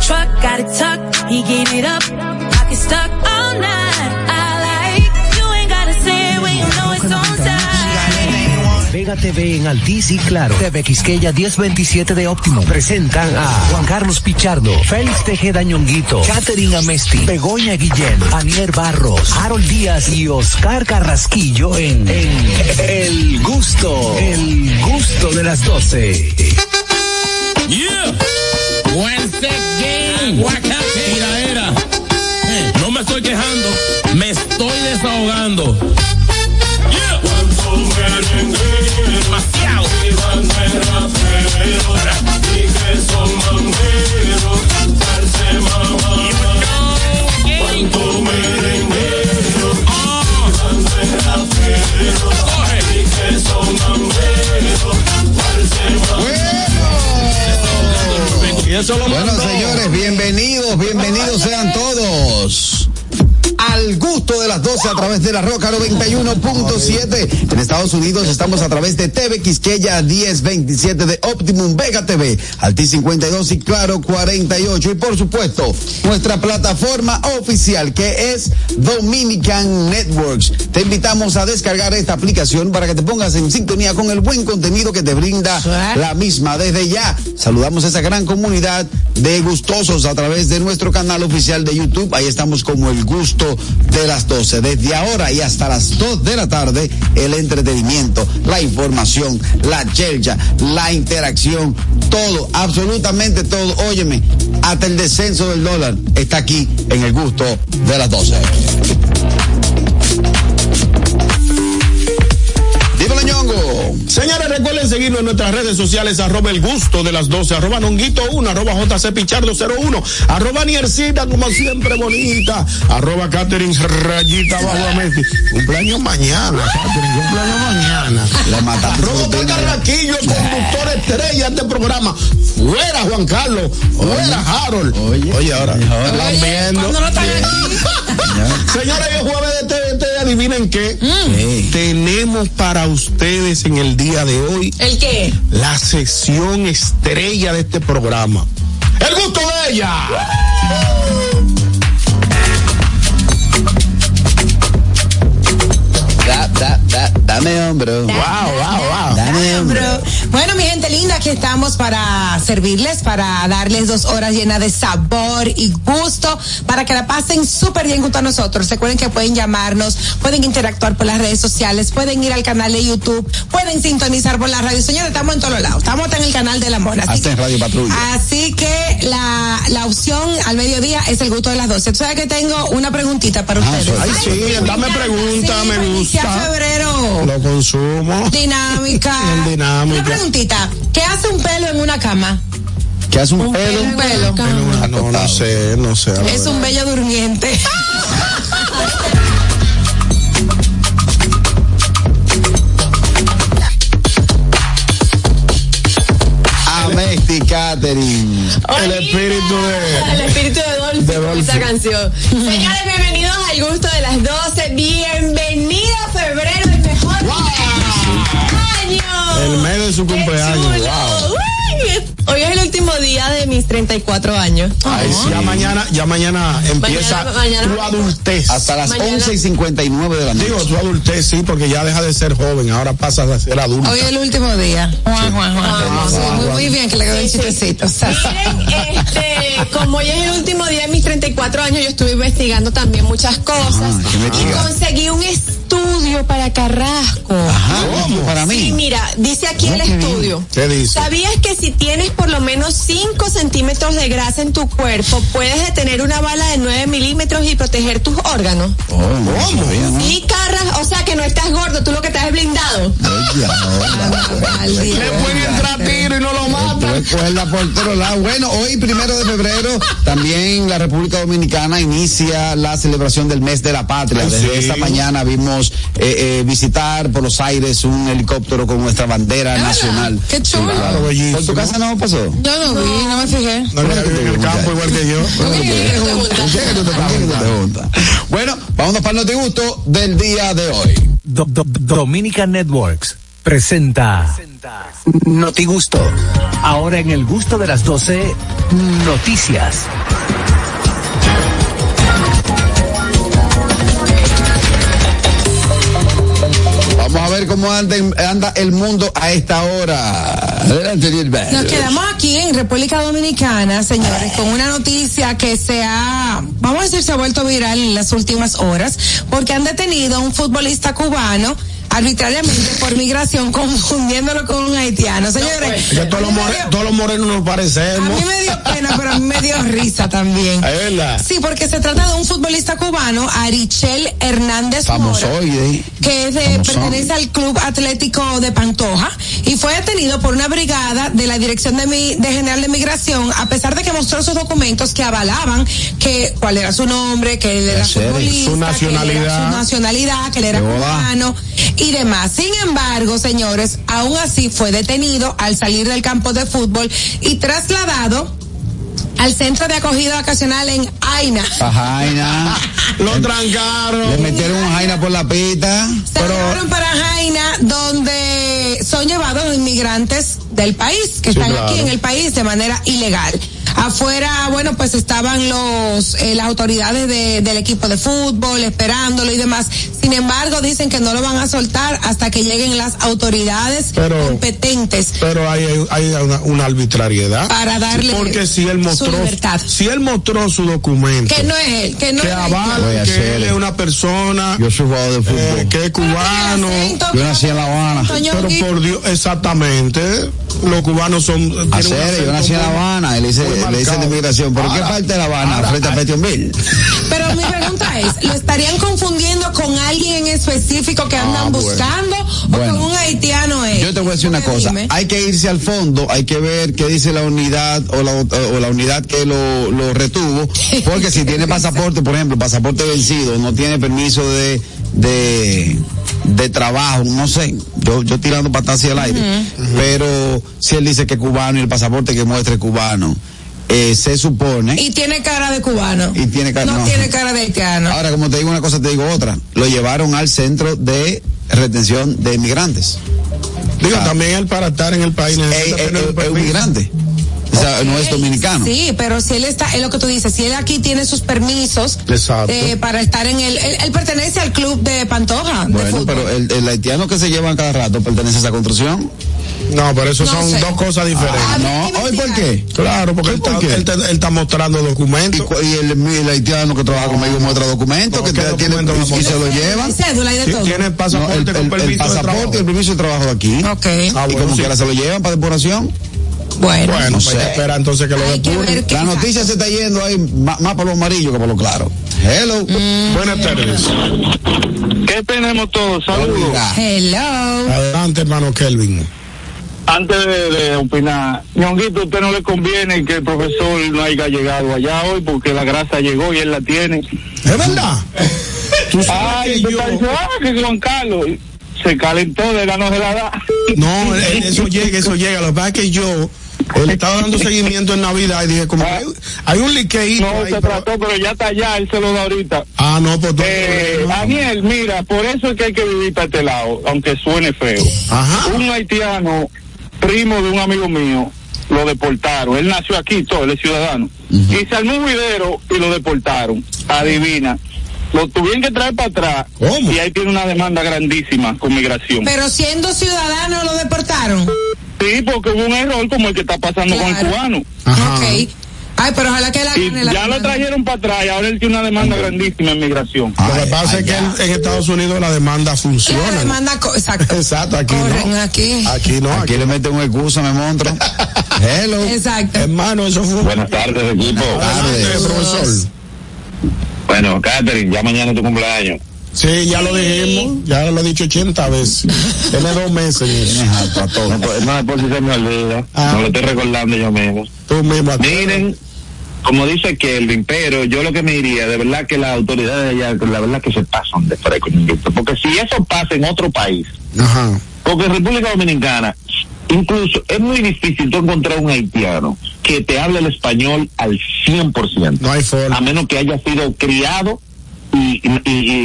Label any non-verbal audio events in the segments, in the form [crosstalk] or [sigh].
truck, got it tucked, he gave it up, pocket stuck all night. I like, you ain't gotta say it when you know it's on time. Vega TV en Altiz y Claro. TV Quisqueya 1027 de Óptimo. Presentan a Juan Carlos Pichardo, Félix Tejeda Ñonguito, Catherine Amesti, Begoña Guillén, Anier Barros, Harold Díaz y Oscar Carrasquillo en, en El Gusto, El Gusto de las 12. Yeah. Wednesday game. Tiraera. Eh, No me estoy quejando, me estoy desahogando. Bueno, señores, bienvenidos, bienvenidos sean todos. Al gusto de las 12 a través de la Roca 91.7. En Estados Unidos estamos a través de TV Quisqueya 1027 de Optimum Vega TV, Alti 52 y Claro 48. Y por supuesto, nuestra plataforma oficial que es Dominican Networks. Te invitamos a descargar esta aplicación para que te pongas en sintonía con el buen contenido que te brinda la misma. Desde ya, saludamos a esa gran comunidad de gustosos a través de nuestro canal oficial de YouTube. Ahí estamos como el gusto de las 12. Desde ahora y hasta las 2 de la tarde, el entretenimiento, la información, la chelcha, la interacción, todo, absolutamente todo. Óyeme, hasta el descenso del dólar está aquí en el gusto de las 12. Dímelo, ñongo. Señores, recuerden seguirnos en nuestras redes sociales, arroba el gusto de las 12, arroba nonguito 1, arroba jc pichardo 01, arroba niercita como siempre bonita, arroba Catherine rayita bajo a Messi. Cumpleaños mañana, Catherine, cumpleaños mañana. La matamos. Arroba Carraquillo, el [laughs] conductor estrella de este programa. Fuera Juan Carlos, fuera Harold. Oye, Oye ahora, están viendo. Cuando no están aquí. [laughs] Señores, es jueves de TVT, adivinen qué. Sí. Tenemos para ustedes en el día de hoy ¿El qué? la sesión estrella de este programa. El gusto de ella. Da, da, da, dame hombro. Wow, wow, wow. Bueno, mi gente linda, aquí estamos para servirles, para darles dos horas llenas de sabor y gusto, para que la pasen súper bien junto a nosotros. Recuerden que pueden llamarnos, pueden interactuar por las redes sociales, pueden ir al canal de YouTube, pueden sintonizar por la radio. Señores, estamos en todos lados, estamos en el canal del amor. Así Hasta en Radio Patrulla. así que la, la opción al mediodía es el gusto de las 12. Tú sabes que tengo una preguntita para Ah, ustedes. Ay, sí, dame pregunta, Sí, me gusta. febrero. Lo consumo. Dinámica. Bien dinámica. Una preguntita. ¿Qué hace un pelo en una cama? ¿Qué hace un pelo? Un pelo. No, no, no sé, no sé. Es verdad. un bello durmiente. [laughs] Amesti Catherine. El espíritu de. El espíritu de Dolphy, De Dolphy. esa canción. Señores, bienvenidos al gusto de las 12. Bienvenido a febrero, el. El mes de su Qué cumpleaños, chulo. wow. Hoy es el último día de mis 34 años. Ay, sí, ya mañana, ya mañana empieza Mañana- mañana- tu adultez. Hasta las Mañana- 11 y 59 de la noche. Digo, tu adultez sí, porque ya deja de ser joven, ahora pasas a ser adulto. Hoy es el último día. Juan, Juan, Juan. Sí, muy, muy bien que le quedó el Sí, sí. chistecito. [laughs] Miren, este, como hoy es el último día de mis 34 años, yo estuve investigando también muchas cosas. Ah, ¿qué y conseguí un estudio para Carrasco. Ajá, para mí. Sí, mira, dice aquí el estudio. ¿Qué dice? ¿Sabías que si tienes por lo menos 5 centímetros de grasa en tu cuerpo, puedes detener una bala de 9 milímetros y proteger tus órganos? Oh, ¿no? Sí, Carras, o sea que no estás gordo, tú lo que estás es blindado. Oye. [laughs] Le pueden entrar tiro y no lo matan. Recuerda por todos lados. Bueno, hoy, primero de febrero, también la República Dominicana inicia la celebración del mes de la patria. Ay, Desde sí. esta mañana vimos eh, eh, visitar por los aires un helicóptero con nuestra bandera nacional. Qué chulo. Claro, ¿Por tu casa no pasó? Yo no vi, no me fijé. No, vive en el campo igual que yo. Bueno, vámonos para el notigusto del día de hoy. Do- Do- Dominican Networks presenta Noti Gusto. Ahora en el gusto de las 12, noticias. Vamos a ver cómo anda, anda el mundo a esta hora. Adelante, Gilbert. Nos quedamos aquí en República Dominicana, señores, con una noticia que se ha, vamos a decir, se ha vuelto viral en las últimas horas, porque han detenido a un futbolista cubano arbitrariamente por migración [laughs] confundiéndolo con un haitiano. Señores, Que todos los, a more- dio- todos los morenos nos a parecemos. mí me dio pena, pero a mí me dio [laughs] risa también. Es verdad. Sí, porque se trata de un futbolista cubano, Arichel Hernández Mora, Famosoide. que es de- pertenece al Club Atlético de Pantoja y fue detenido por una brigada de la Dirección de, Mi- de General de Migración, a pesar de que mostró sus documentos que avalaban que cuál era su nombre, que él era futbolista, su que él era nacionalidad. su nacionalidad, que él era cubano y demás. Sin embargo, señores, aún así fue detenido al salir del campo de fútbol y trasladado al centro de acogida vacacional en Aina. A Jaina. [laughs] Lo trancaron. Le metieron un Jaina por la pita. Se llevaron para Jaina, donde son llevados los inmigrantes del país, que Sí, están claro. aquí en el país de manera ilegal. Afuera, bueno, pues estaban los eh, las autoridades de- del equipo de fútbol esperándolo y demás. Sin embargo, dicen que no lo van a soltar hasta que lleguen las autoridades Pero- competentes Pero hay, hay una, una arbitrariedad. para darle Porque si él su mostró, libertad. si él mostró su documento, Que no es él, que no que es él. avala que él es una persona Yo soy jugador de eh, fútbol. que es cubano. Yo nací en La Habana. Pero por Dios, exactamente, los cubanos son. Hacer, yo nací en La Habana, hice, muy le hice de marcado. inmigración. ¿Por qué parte de La Habana? ahora- frente a Petionville. Pero mi pregunta es, ¿lo estarían confundiendo con alguien en específico que andan Ah, bueno. buscando o Bueno. con un haitiano? eh? Yo te voy a decir una cosa, dime. hay que irse al fondo, hay que ver qué dice la unidad o la, o la unidad que lo, lo retuvo, porque si tiene [laughs] pasaporte, por ejemplo, pasaporte vencido, no tiene permiso de, de, de trabajo, no sé, yo, yo tirando patas hacia el aire, pero si él dice que es cubano y el pasaporte que muestre es cubano, eh, se supone... Y tiene cara de cubano. Y tiene cara- No, no. tiene cara de haitiano. Ahora, como te digo una cosa, te digo otra. Lo llevaron al centro de retención de inmigrantes. Digo, Ah. también él para estar en el país Es tener un es un migrante. O sea, no es dominicano. Sí, pero si él está, es lo que tú dices, si él aquí tiene sus permisos Exacto. eh, para estar en el, él, él pertenece al club de Pantoja. Bueno, pero el, el haitiano que se llevan cada rato pertenece a esa construcción. No, pero eso No son sé. dos cosas diferentes. Ah, no, que ¿hoy por qué? Claro, porque él ¿Por está, qué? él, está- él está mostrando Y, documentos. cu- y el, el haitiano que trabaja conmigo muestra documentos No, que ¿qué te- tiene documento y se lo y de Sí, todo. tiene No, pasaporte el, con el- el permiso de pasaporte trabajo. y el permiso de trabajo de aquí. Ok. Ah, y bueno, como sí. quiera se lo llevan para depuración. Bueno, Bueno, No pues sé. espera entonces que lo hay que depuren. ver qué La noticia se está yendo ahí más, más por lo amarillo que por lo claro. Hello. Mm. Buenas tardes. ¿Qué tenemos todos? Saludos. Hello. Adelante, hermano Kelvin. Antes de, de opinar, Ñonguito, a usted no le conviene que el profesor no haya llegado allá hoy porque la grasa llegó y él la tiene. ¿Es verdad? [laughs] Tú sabes Ay, que yo... ah, que Juan Carlos se calentó de la no se la da. No, eh, eso llega, eso llega. Lo que pasa es que yo le estaba dando seguimiento en Navidad y dije, como hay, hay un liqueíto No ahí, se pero- trató, pero ya está allá, él se lo da ahorita. Ah, no, pues tú- Eh, Daniel, mira, por eso es que hay que vivir para este lado, aunque suene feo. Ajá. Un haitiano, primo de un amigo mío, lo deportaron. Él nació aquí, todo, él es ciudadano. Y se armó un video y lo deportaron. Adivina. Lo tuvieron que traer para atrás. ¿Cómo? Y ahí tiene una demanda grandísima con migración. Pero siendo ciudadano lo deportaron. Sí, porque hubo un error como el que está pasando con el cubano. Ajá. Ok. Ay, pero ojalá que la Y gane la ya lo trajeron para atrás y ahora él tiene una demanda grandísima en migración. Lo que pasa ay, es que en, en Estados Unidos la demanda La funciona. demanda, co- exacto. [laughs] Exacto, aquí Corren no. aquí. Aquí no. Aquí Aquí, le meten un excusa, me monstruo. [laughs] Hello. Exacto. Hermano, eso fue. Buenas tardes, equipo. Adelante, tardes. profesor. Bueno, Catherine, ya mañana es tu cumpleaños. Sí, ya lo dijimos. Ya lo he dicho 80 veces. [laughs] Tiene dos meses. No, pues, no es por si se me olvida. Ah. No lo estoy recordando yo mismo. Tú mismo. Miren, como dice Kelvin, pero yo lo que me diría, de verdad que las autoridades allá, la verdad que se pasan de ñonguito. porque si eso pasa en otro país, Ajá. porque en República Dominicana, incluso es muy difícil tú encontrar un haitiano que te hable el español al 100%, No hay forma. a menos que haya sido criado y, y-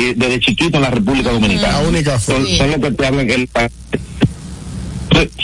y desde chiquito en la República Dominicana. La única son, forma. son los que te hablan el pa-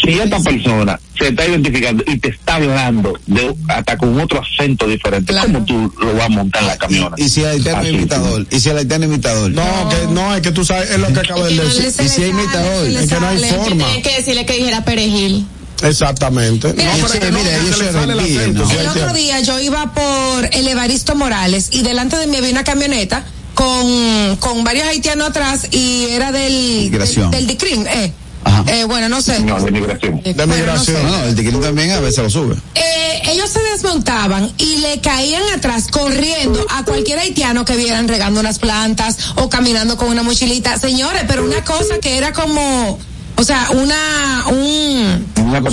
si esta persona se está identificando y te está hablando de hasta con otro acento diferente, Claro. ¿cómo tú lo vas a montar en la camioneta? Y si el haitiano es imitador, y si el haitiano es imitador. No, que no, es que tú sabes, es lo que acabo de no decir. Y si hay sale, imitador, es que no hay forma. Tienes que decirle que dijera perejil. Exactamente. Mira, no, pero es que no, que se el El otro día yo iba por el Evaristo Morales y delante de mí había una camioneta con, con varios haitianos atrás y era del Migración. del, del DICRIM, eh. Ajá. Eh, bueno, no sé. No, de migración. De Bueno, no migración. sé. No, no, el tiquín también a veces lo sube. Eh, ellos se desmontaban y le caían atrás corriendo a cualquier haitiano que vieran regando unas plantas o caminando con una mochilita. Señores, pero una cosa que era como, o sea, una, un, Una un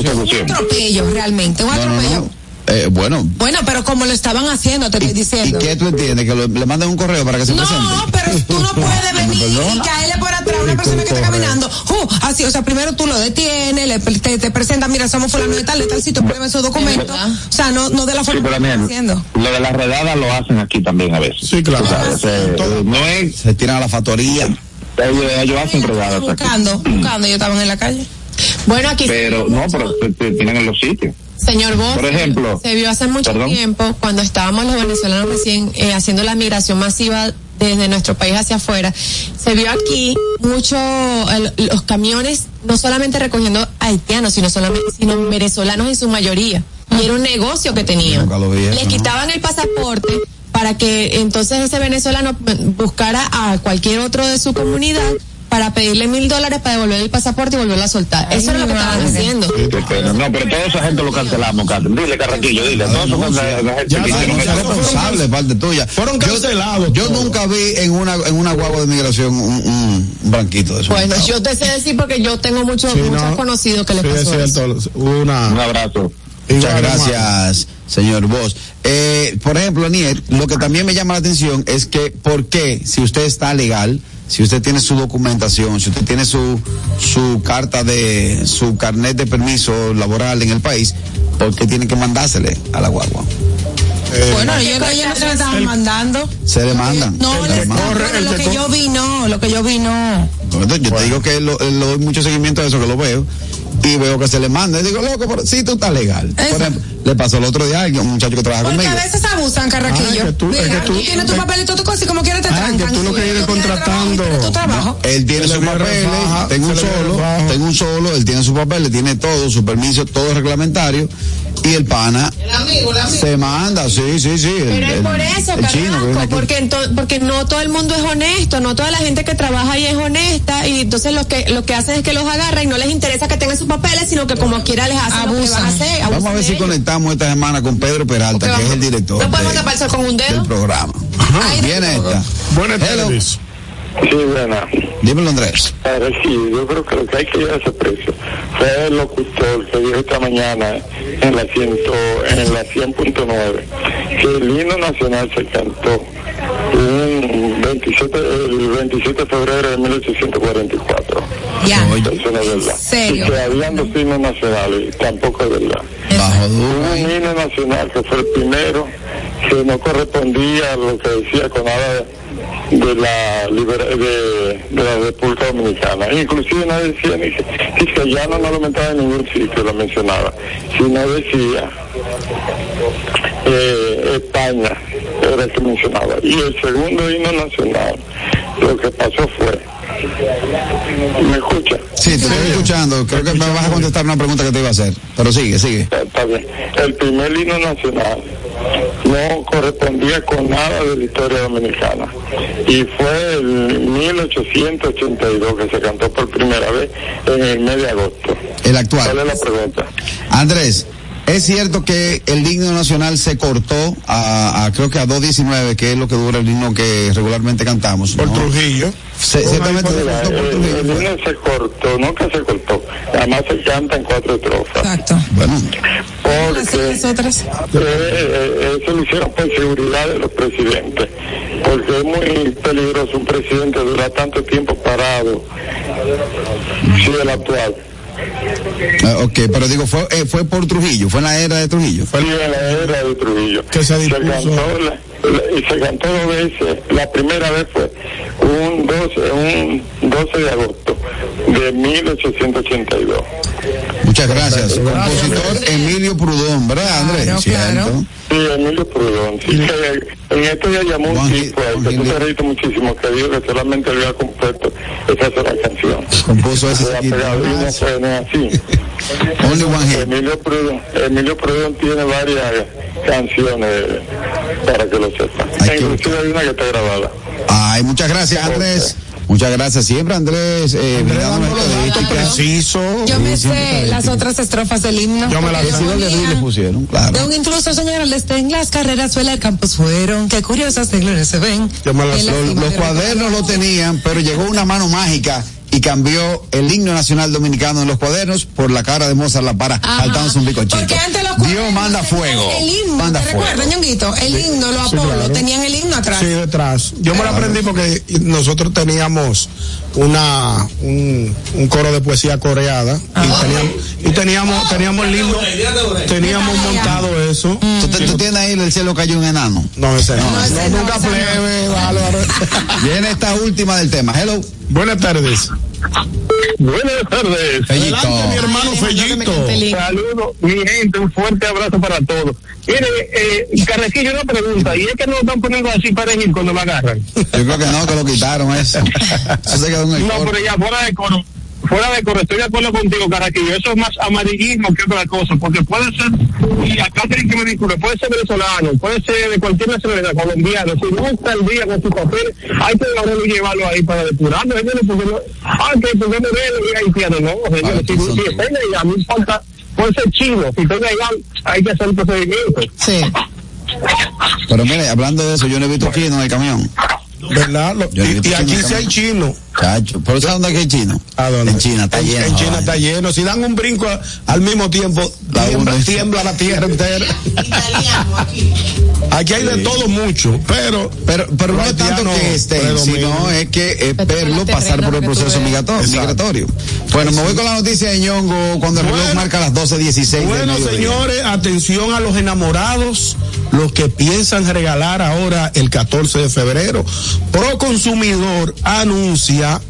atropello realmente, un No, no, atropello. no. Eh, bueno. Bueno, pero como lo estaban haciendo, te estoy ¿Y, diciendo. ¿Y qué tú entiendes? ¿Que lo- le mandan un correo para que se No, presente? pero tú no [laughs] puedes venir y caerle por atrás a una persona que está caminando. Uh, así, o sea, primero tú lo detienes, le, te, te presentas, mira, somos fulano de tal, de tal sitio, prueben su documento. O sea, no, no de la Sí, forma pero que están haciendo. lo de las redadas lo hacen aquí también a veces. Sí, claro. Sabes, Sí, eh, no es, Se tiran a la factoría. ellos, ellos hacen redadas aquí. Buscando, buscando, ellos estaban en la calle. Bueno, aquí Pero, no, pero tienen en los sitios. Señor Vos, Por ejemplo, se vio hace mucho perdón. tiempo cuando estábamos los venezolanos recién eh, haciendo la migración masiva desde nuestro país hacia afuera. Se vio aquí mucho el- los camiones no solamente recogiendo haitianos, sino solamente sino venezolanos en su mayoría. Y era un negocio que tenían. Vi Les ¿no? quitaban el pasaporte para que entonces ese venezolano buscara a cualquier otro de su comunidad para pedirle mil dólares para devolver el pasaporte y volverlo a soltar. Eso era lo que estaban haciendo. Sí, qué pena. No, pero toda esa gente lo cancelamos, Catherine. Dile, Carraquillo, dile. Esa gente Ya que no, Es responsable de parte tuya. Fueron Yo- cancelados Yo, nunca vi en una en una guagua de migración un, un, blanquito de eso. Bueno, yo te sé decir porque yo tengo muchos Sí, muchos no. conocidos que les Sí, pasó es eso. Una. Un abrazo. Muchas Igual, gracias, señor Vos. Eh, por ejemplo, Aniel, lo que también me llama la atención es que, ¿por qué, si usted está legal, si usted tiene su documentación, si usted tiene su, su carta de, su carnet de permiso laboral en el país, ¿por qué tiene que mandársele a la guagua? Eh, Bueno, ellos, ellos no se lo estaban mandando. Se le mandan. No, le mandan. corre, bueno, el lo que corre. yo vi no, lo que yo vi no. Entonces, yo te digo que lo, lo doy mucho seguimiento a eso, que lo veo, y veo que se le manda. Y digo, loco, pero si tú estás legal. Por ejemplo, le pasó el otro día a alguien, un muchacho que trabaja Porque conmigo. a veces abusan, Carraquillo. Ah, es que tú- es Mira, que tú- tienes tu papel y todas tus cosas y como quieras te Ah, trancan. que tú lo que Sí, tienes contratando. tu trabajo. Él tiene Se le papeles, refaja, tengo un le solo, tengo un solo, él tiene sus papeles, tiene todo, su permiso, todo reglamentario, y el pana se manda, sí, sí, sí. el- Pero es por eso, aquí. porque, ento- porque no todo el mundo es honesto, no toda la gente que trabaja ahí es honesta y entonces lo que lo que hacen es que los agarran y no les interesa que tengan sus papeles, sino que como quiera les hacen lo que Abusan. van a hacer. Vamos a abusan ver si ellos. conectamos esta semana con Pedro Peralta, Porque que es vamos- el director ¿No podemos de- tapar con un dedo? del programa. Ay, de Viene esta. Buenas tardes. Sí, buena. Dímelo, Andrés. Ahora sí, yo creo que lo que hay que llevar a ese precio fue el locutor que dijo esta mañana en la, ciento, en la 100.9 que el himno nacional se cantó un 27, el 27 de febrero de 1844. Ya. Eso no es verdad. ¿Serio? Y que habían dos himnos nacionales, y tampoco es verdad. bajo duro. Un himno nacional que fue el primero que no correspondía a lo que decía con nada de la libera- de, de la República Dominicana. Inclusive no decía ni que, ni que ya no, no lo mencionaba en ningún sitio, lo mencionaba, sino decía eh, España era el que mencionaba. Y el segundo himno nacional, lo que pasó fue, ¿me escucha? Sí, te estoy escuchando. Creo que me vas a contestar una pregunta que te iba a hacer. Pero sigue, sigue. Está, bien. El primer himno nacional no correspondía con nada de la historia dominicana. Y fue en 1882 que se cantó por primera vez en el mes de agosto. El ¿Cuál actual. es la pregunta? Andrés, ¿es cierto que el himno nacional se cortó a, a- creo que a 2.19, que es lo que dura el himno que regularmente cantamos? Por ¿no? Trujillo. Se- ciertamente se cortó por el, Trujillo. el himno se cortó, nunca se cortó. Además se canta en cuatro estrofas. Exacto. Bueno, Las Porque otras. Eh, eh, eso lo hicieron por seguridad de los presidentes, porque es muy peligroso un presidente durar tanto tiempo parado, si el actual. Eh, ok, pero digo, fue, eh, fue por Trujillo, fue en la era de Trujillo. Fue en la era de Trujillo. Que se dispuso. cantó la- la- y se cantó dos veces. La primera vez fue un 12, un 12 de agosto de 1882. Muchas gracias. Compositor Emilio Prudón, ¿verdad, Andrés? Claro, claro. Sí, Emilio Prudón. Sí, que en esto ya llamó un tipo, que tú te reíste muchísimo, que dijo que solamente había compuesto esa sola canción. Compuso ese Se ha chiquito. pegado y no fue no es así. Only one. Emilio Prudón, Emilio Prudón tiene varias canciones para que lo sepan. Inclusive hay una que está grabada. Ay, muchas gracias, Andrés. Muchas gracias. Siempre, Andrés, eh, estadísticas. Preciso. Yo me sé las otras estrofas del himno. Yo me las porque sé. yo ¿Dónde ponía le pusieron? Claro. De un intruso señora les en las carreras suela al campus fueron, qué curiosas gloria se ven. Yo me las Los de- cuadernos lo tenían, pero llegó una mano mágica y cambió el himno nacional dominicano en los cuadernos por la cara de Mozart La Para Ajá. saltándose un bicochito. Porque antes los Dios manda fuego. El himno, Manda ¿te fuego. recuerdas, Ñonguito? El himno, los Sí, Apolo, claro. tenían el himno atrás. Sí, detrás. Yo me lo aprendí porque nosotros teníamos una un, un coro de poesía coreada y teníamos y teníamos teníamos el himno, teníamos montado eso. ¿Tú, te- tú tienes ahí el cielo cayó un enano. No, ese no. No, ese No, no, nunca plebe. [laughs] Viene esta última del tema. Hello. Buenas tardes. Buenas tardes. Fellito. Adelante, mi hermano Fellito. Saludos, mi gente, un fuerte abrazo para todos. Mire, eh, Carrequillo, una pregunta, ¿y es que no lo están poniendo así para elegir cuando lo agarran? Yo creo que no, que lo quitaron eso. [laughs] Eso se quedó en el No, coro. pero ya fuera de coro, fuera de coro, estoy de acuerdo contigo, Carraquillo, eso es más amarillismo que otra cosa, porque puede ser, y acá tienen que me disculpe, puede ser venezolano, puede ser de cualquier nacionalidad, colombiano, si no está el día con su papel, hay que y llevarlo ahí para depurarlo, señores, porque no, ah, que porque no haitiano, no, señores, si, son si tú. está ilegal, no importa, puede ser chino, si está ilegal, hay que hacer el procedimiento. Sí. Pero mire, hablando de eso, yo no he visto chino en el camión. ¿Verdad? Lo- y, aquí sí hay chino. Chacho. ¿Pero sabes dónde hay chino? ¿A dónde? En China, está En- lleno. En China está lleno. Si dan un brinco a- al mismo tiempo, La tiembla, la tierra entera. Aquí hay de todo mucho, pero. Pero, pero no es tanto que estén, sino es que es verlo pasar por el proceso migratorio. Bueno, me voy con la noticia de Ñongo cuando el reloj marca las 12.16 del Bueno, señores, atención a los enamorados, los que piensan regalar ahora el 14 de febrero. Proconsumidor anuncia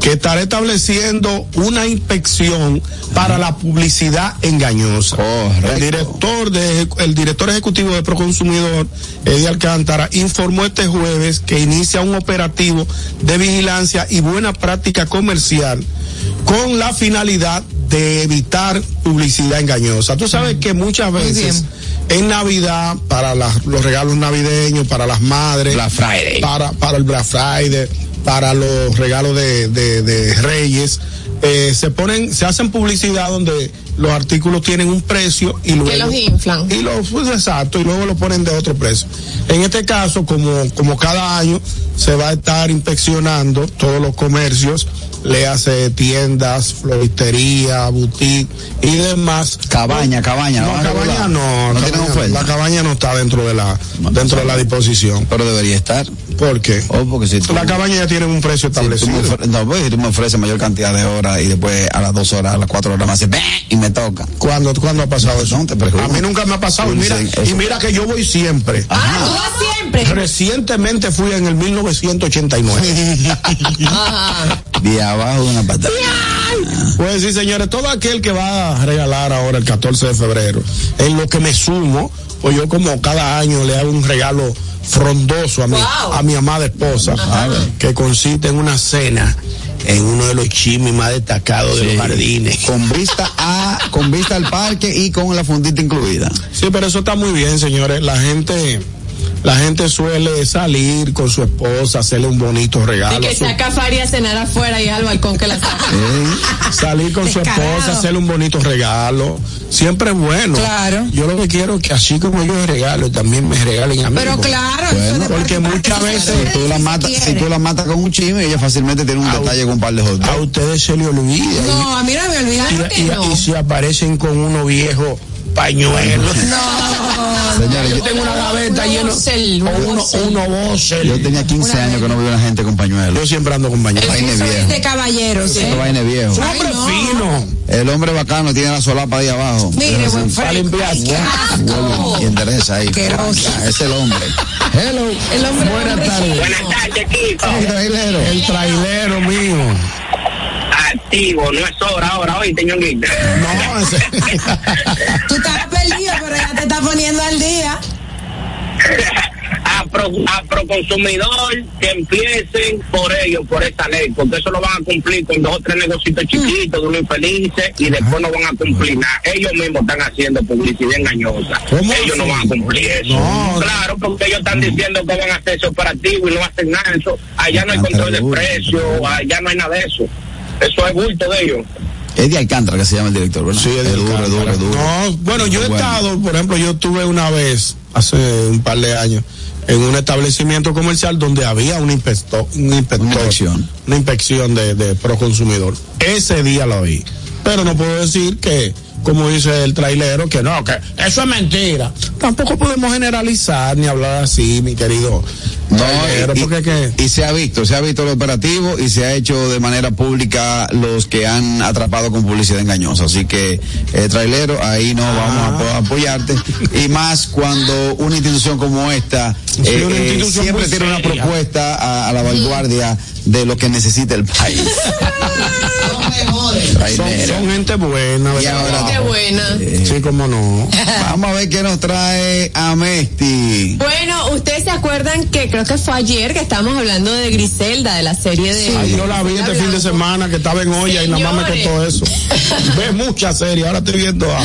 que estará estableciendo una inspección para la publicidad engañosa. Correcto. El director de el director ejecutivo de Proconsumidor, Eddie Alcántara, informó este jueves que inicia un operativo de vigilancia y buena práctica comercial con la finalidad de evitar publicidad engañosa. Tú sabes que muchas veces en Navidad, para las- los regalos navideños, para las madres, Black Friday. para, para el Black Friday, para los regalos de, de, de Reyes, eh, se ponen, se hacen publicidad donde los artículos tienen un precio y luego los inflan. y los pues, exacto y luego lo ponen de otro precio. En este caso, como como cada año se va a estar inspeccionando todos los comercios, le hace tiendas, floristería, boutique y demás. Cabaña, cabaña. No, ¿la van a cabaña no, No cabaña. La cabaña no está dentro de la dentro de la disposición. Pero debería estar. ¿Por qué? Oh, porque si tú, La cabaña ya tiene un precio si tú establecido. me ofre- no, pues si tú me ofreces mayor cantidad de horas y después a las dos horas, a las cuatro horas me hace "Beh", y me toca. ¿Cuándo, ¿Cuándo ha pasado eso? No, te pregunto. A mí nunca me ha pasado. Y mira, y mira que yo voy siempre. Ah, tú vas siempre. Recientemente fui en el 1989. [laughs] De abajo de una. Pues sí, señores, todo aquel que va a regalar ahora el 14 de febrero, en lo que me sumo, pues yo como cada año le hago un regalo frondoso a mi, a mi amada esposa, que consiste en una cena en uno de los chimis más destacados de los jardines. Con vista a, con vista al parque y con la fundita incluida. Sí, pero eso está muy bien, señores. La gente, la gente suele salir con su esposa, hacerle un bonito regalo. Y que saca Fari a cenar afuera y al balcón que la [laughs] saca. salir con su esposa, hacerle un bonito regalo. Siempre es bueno. Claro. Yo lo que quiero es que así como yo regalo, también me regalen a mí. Pero claro, Bueno, porque muchas veces Si tú la matas, si tú la matas con un chisme, ella fácilmente tiene un detalle con un par de hot A ustedes se le olvida. No, a mí no me y, y- no. y si aparecen con uno viejo pañuelos. [laughs] No, Señores, Yo yo, tengo una gaveta llena uno uno, Bosel. yo tenía 15 años que no veo a una gente con pañuelos. Yo siempre ando con pañuelos. Vaina viejo. es de caballeros, ¿eh? vaina viejo. Un hombre no. fino. El hombre bacano tiene la solapa ahí abajo. Mire, buen. Freddy. limpiar. Y endereza ahí. Es el hombre. Hello. El hombre Buenas tardes. Buenas tardes, equipo. El trailero. El trailero mío. Activo, no es hora ahora, oíste, ñonguito. No, ese- [laughs] Tú estabas perdido, pero ya te estás poniendo al día. [laughs] a, pro, a Proconsumidor que empiecen por ellos, por esa ley, porque eso lo van a cumplir con dos o tres negocios chiquitos de unos infelices y después no van a cumplir nada. Ellos mismos están haciendo publicidad engañosa. ¿Cómo Ellos no van a cumplir eso. No. Claro, porque ellos están diciendo que van a hacer ese operativo y no hacen nada. de Eso. Allá no hay control de precios, allá no hay nada de eso. Eso es bulto de ellos. Eddie Alcántara, que se llama el director, ¿verdad? Sí, es duro, es duro, es duro. No, bueno, yo he Bueno. estado, por ejemplo, yo tuve una vez, hace un par de años, en un establecimiento comercial donde había un inspector, un inspector, Una inspección. una inspección de, de proconsumidor. Ese día lo vi. Pero no puedo decir que, como dice el trailero, que no, que eso es mentira. Tampoco podemos generalizar ni hablar así, mi querido No, trailero, y, porque que... y se ha visto, se ha visto el operativo y se ha hecho de manera pública los que han atrapado con publicidad engañosa. Así que, eh, trailero, ahí no vamos a apo- apoyarte. Y más cuando una institución como esta Sí, eh, eh, institución siempre tiene una propuesta a, a la vanguardia de lo que necesita el país. [laughs] Son, son gente buena, Y ¿verdad? ahora- Qué buena. Sí, cómo no. [laughs] Vamos a ver qué nos trae Amesti. Bueno, ustedes se acuerdan que creo que fue ayer que estábamos hablando de Griselda, de la serie de. Ay, yo la vi este fin de semana que estaba en olla y nada más me contó eso. [laughs] Ve mucha serie, ahora estoy viendo a.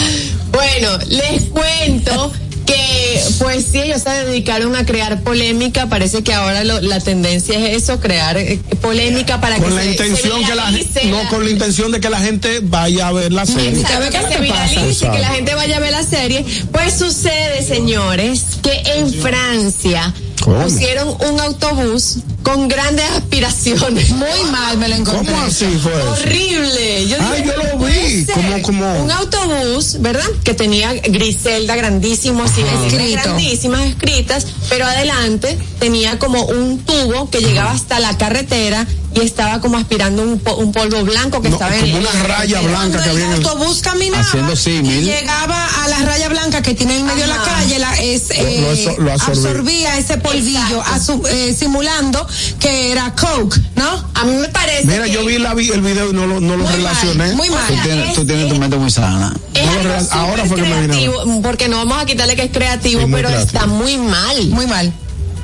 Bueno, les cuento que pues sí, ellos se dedicaron a crear polémica, parece que ahora lo- la tendencia es eso, crear eh, polémica para Con que la se- intención se que la no la- con la intención de que la gente vaya a ver la serie. Exacto, que se viralice, que la gente vaya a ver la serie. Pues sucede, señores, que en Francia ¿Cómo? pusieron un autobús con grandes aspiraciones. Muy mal me lo encontré. ¿Cómo así fue? Horrible. Yo Ay, dije, yo lo "No puede vi, ser". como- como- Un autobús, ¿verdad? Que tenía Griselda grandísimo, así, Escrito. grandísimas escritas, pero adelante tenía como un tubo que llegaba hasta la carretera y estaba como aspirando un, po- un polvo blanco que No, estaba en como en una raya blanca que había en el autobús caminaba Haciendo y llegaba a la raya blanca que tiene en medio de la calle, la, es, Lo- eh, lo lo absorbí. absorbía ese polvillo, asu- eh, simulando que era coke, ¿no? A mí me parece Mira, que yo vi la, vi el video y no lo, no lo Muy relacioné. mal, muy mal. Tú tienes, tú tienes tu mente muy sana. no ahora fue que me vino. creativo, porque no vamos a quitarle que es creativo, pero creativo. está muy mal. Muy mal.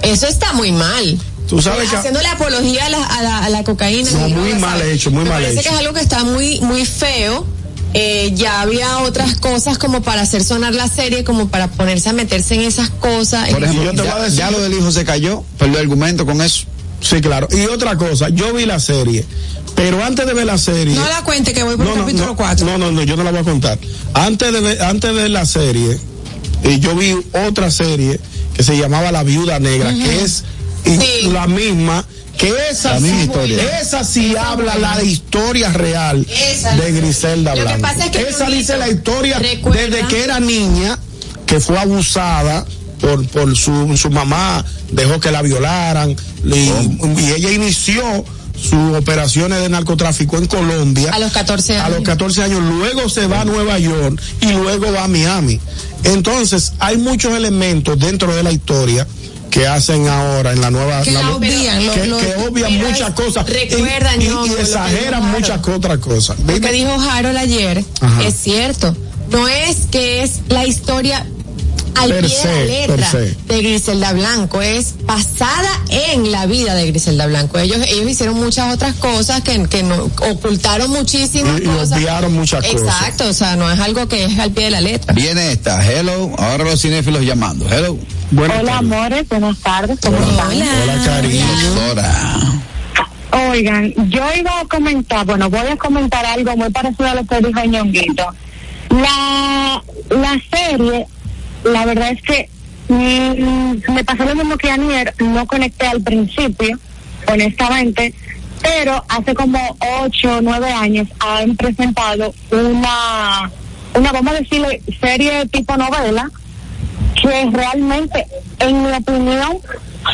Eso está muy mal. Tú sabes que- Haciéndole apología a la, a la, a la cocaína. No, muy mal hecho, muy Me mal parece hecho. que es algo que está muy, muy feo. Eh, ya había otras cosas como para hacer sonar la serie, como para ponerse a meterse en esas cosas. Por ejemplo, yo te voy a ya, decir- ya lo del hijo se cayó, perdió el argumento con eso. Sí, claro. Y otra cosa, yo vi la serie, pero antes de ver la serie. No la cuente que voy por el capítulo no, 4. No, no, no, yo no la voy a contar. Antes de ver, antes de ver la serie, eh, yo vi otra serie que se llamaba La Viuda Negra, que es Sí. la misma, que esa La sí, misma historia. esa sí habla la historia real de Griselda Lo que Blanco. pasa es que, esa dice la historia recuerda- desde que era niña, que fue abusada por, por su, su mamá, dejó que la violaran, y, y ella inició sus operaciones de narcotráfico en Colombia. A los 14 A años. los 14 años, luego se va a Nueva York y luego va a Miami. Entonces, hay muchos elementos dentro de la historia que hacen ahora en la nueva... Que la- obvian, lo- que, lo- que obvian muchas cosas y- recuerda, y, y exageran muchas otras cosas. Lo que dijo Harold ayer Ajá. es cierto. No es que es la historia al Per pie de la letra de Griselda Blanco, es basada en la vida de Griselda Blanco. Ellos, ellos hicieron muchas otras cosas que, que no, ocultaron muchísimas Y- y cosas. obviaron muchas cosas. Exacto, o sea, no es algo que es al pie de la letra. Viene esta, hello, ahora los cinéfilos llamando, hello. Buenas Hola, tardes. amores, buenas tardes, ¿cómo Hola, están? hola, cariño. Doctora. Oigan, yo iba a comentar, bueno, voy a comentar algo muy parecido a lo que dijo Ñonguito. La, la serie, la verdad es que mm, me pasó lo mismo que Anier, no conecté al principio, honestamente, pero hace como ocho o nueve años han presentado una, una, vamos a decirle, serie tipo novela, que realmente, en mi opinión,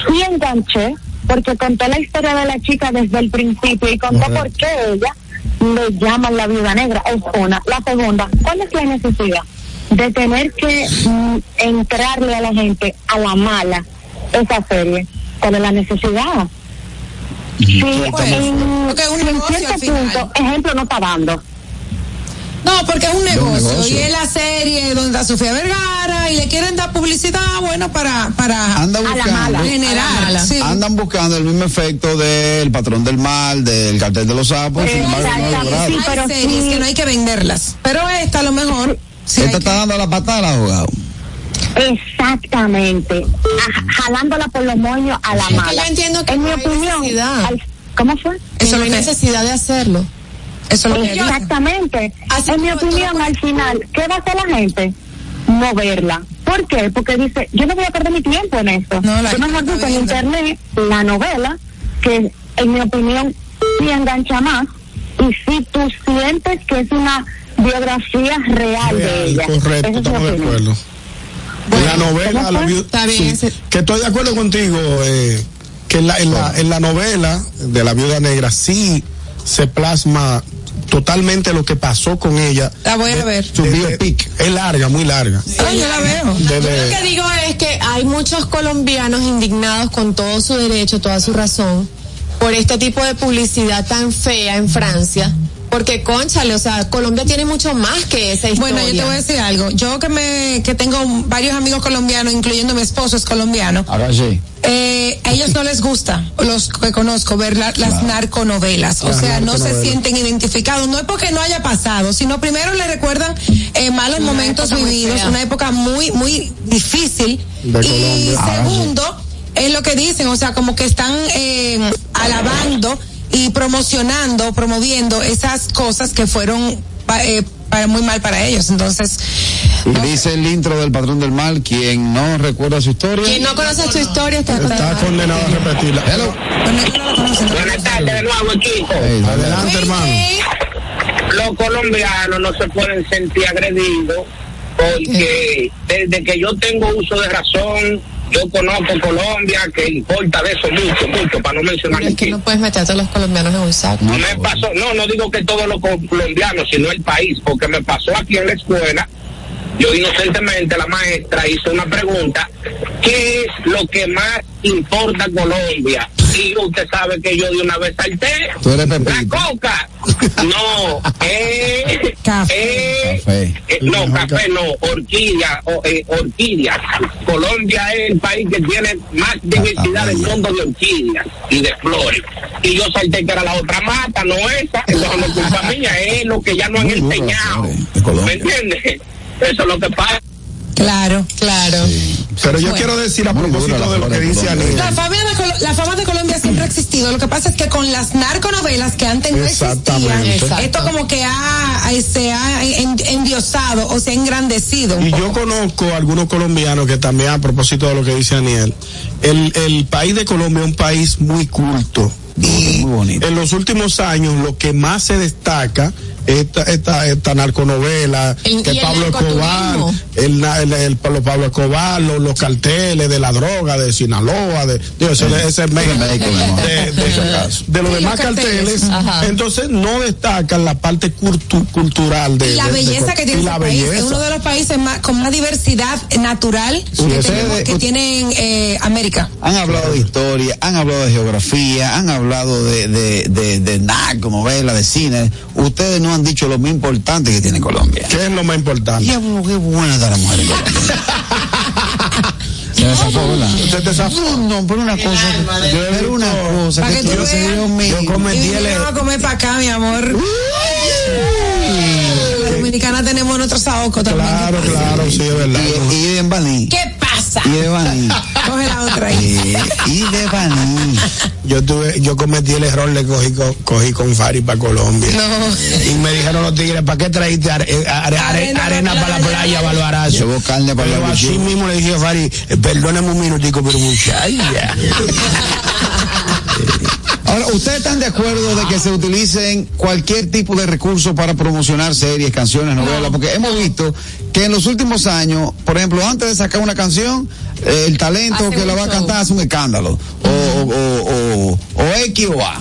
sí enganché, porque contó la historia de la chica desde el principio y contó por qué ella le llaman la viuda negra. Es una. La segunda, ¿cuál es la necesidad de tener que mm, entrarle a la gente a la mala esa serie? ¿Cuál es la necesidad? si Bueno, en, un en cierto punto, ejemplo, no está dando. No, porque es un negocio, negocio. y es la serie donde está Sofía Vergara y le quieren dar publicidad, bueno, para, para Anda A la mala. generar. sí. Andan buscando el mismo efecto del patrón del mal, del cartel de los sapos, sin embargo no. Sí, pero Hay series sí. que no hay que venderlas, pero esta a lo mejor. Sí Esta que- está dando la patada al abogado. Exactamente. A- jalándola por los moños a la mala. yo entiendo que en no mi hay opinión, necesidad. al- ¿cómo fue? Eso no hay necesidad de hacerlo. Eso es lo Exactamente. Así en mi opinión, al final, ¿qué va a hacer la gente? No verla. ¿Por qué? Porque dice, yo no voy a perder mi tiempo en esto. No, la yo mejor está busco en internet la novela, que en mi opinión sí engancha más, y si tú sientes que es una biografía real, de Real, ella. correcto, Esa es mi estamos de opinión. acuerdo. en la novela, Está bien, sí, ese- que estoy de acuerdo contigo, eh, que en la, en, la, en la novela de la viuda negra sí se plasma totalmente lo que pasó con ella. La voy a ver. Su biopic es larga, muy larga. Ay, yo la veo. Yo Desde- lo que digo es que hay muchos colombianos indignados con todo su derecho, toda su razón, por este tipo de publicidad tan fea en Francia. Porque, conchale, o sea, Colombia tiene mucho más que esa historia. Bueno, yo te voy a decir algo. Yo que me que tengo varios amigos colombianos, incluyendo mi esposo es colombiano, Ahora sí. eh, a ellos no les gusta, los que conozco, ver la- las narconovelas. O Las sea, no se sienten identificados. No es porque no haya pasado, sino primero le recuerdan eh, malos Una momentos vividos, una época muy, muy difícil. De y Colombia. Ah, segundo, es lo que dicen, o sea, como que están eh, alabando y promocionando, promoviendo esas cosas que fueron pa- eh, para muy mal para ellos. Entonces, Dice el intro del patrón del mal, quien no recuerda su historia. Quien no conoce tu historia está, Está condenado a repetirla. Hello. Buenas tardes de nuevo, equipo. Hey, Adelante, hermano. Los colombianos no se pueden sentir agredidos porque desde que yo tengo uso de razón, yo conozco Colombia, que importa de eso mucho, mucho, para no mencionar Pero es que aquí. no puedes meterte a los colombianos en un saco. No, me pasó, no, no digo que todos los colombianos, sino el país, porque me pasó aquí en la escuela. Yo inocentemente, la maestra hizo una pregunta, ¿qué es lo que más importa a Colombia? Y usted sabe que yo de una vez salté. Tú eres La coca. No, [laughs] eh, Café. eh, Café. eh, no, café no, orquídea, o, eh, orquídeas. Colombia es el país que tiene más diversidad del mundo de orquídeas y de flores. Y yo salté que era la otra mata, no esa, entonces no es culpa mía, es lo que ya no han Muy enseñado. ¿Me entiendes? Eso es lo que pasa. Claro. Claro. Pero yo Bueno. quiero decir a propósito de lo que dice. Aniel. La fama, de Colo- la fama de Colombia siempre ha existido. Lo que pasa es que con las narconovelas que antes no existían. Exacto. esto como que ha, se ha en- endiosado o se ha engrandecido. Y poco. yo conozco algunos colombianos que también, a propósito de lo que dice Aniel, el, el país de Colombia es un país muy culto. Y Muy bonito. en los últimos años lo que más se destaca esta, esta, esta narconovela, El- que y el Pablo Escobar, el, el, el- los Pablo Escobar, los, los carteles de la droga, de Sinaloa, de, digo, ese, ese es México, México, mi amor. de, de- de los Sí, demás los carteles. Ajá. entonces no destacan la parte cultu- cultural de y la de- de- belleza que tiene y ese la país es belleza. uno de los países más, con más diversidad natural que, tenemos- que tienen eh, América. Han hablado de historia, han hablado de geografía, han hablado de, de, de, de narco, novela, de cine. Ustedes no han dicho lo más importante que tiene Colombia. ¿Qué es lo más importante? Bu- qué buena está la mujer en Colombia. [laughs] Se me zafó, ¿verdad? Usted te zafó. No, no, pero una cosa, pero una cosa Para que que tú veas. Dios mío. Yo cometí el- vamos a comer para acá, mi amor. La dominicana tenemos nuestro saoco también. Claro, claro, sí, es verdad. Y, y de Baní. ¿Qué pasa? Y de Baní. [laughs] Coge la otra ahí. [laughs] Eh, y de Baní. Yo tuve, yo cometí el error de cogí con, cogí con Fari para Colombia. No. Y me dijeron los tigres, ¿para qué traíste are- eh, are- are- Arena arena, para la la playa, playa. Balbarazo? Llevó carne para Pero el así mismo le dije a Fari, eh, perdóname un minutico, pero muchacha. [laughs] Ahora, ¿ustedes están de acuerdo de que se utilicen cualquier tipo de recurso para promocionar series, canciones, novelas? Porque hemos visto que en los últimos años, por ejemplo, antes de sacar una canción, eh, el talento Hace que la va a cantar hace un escándalo. O, o, o, o, o X o A.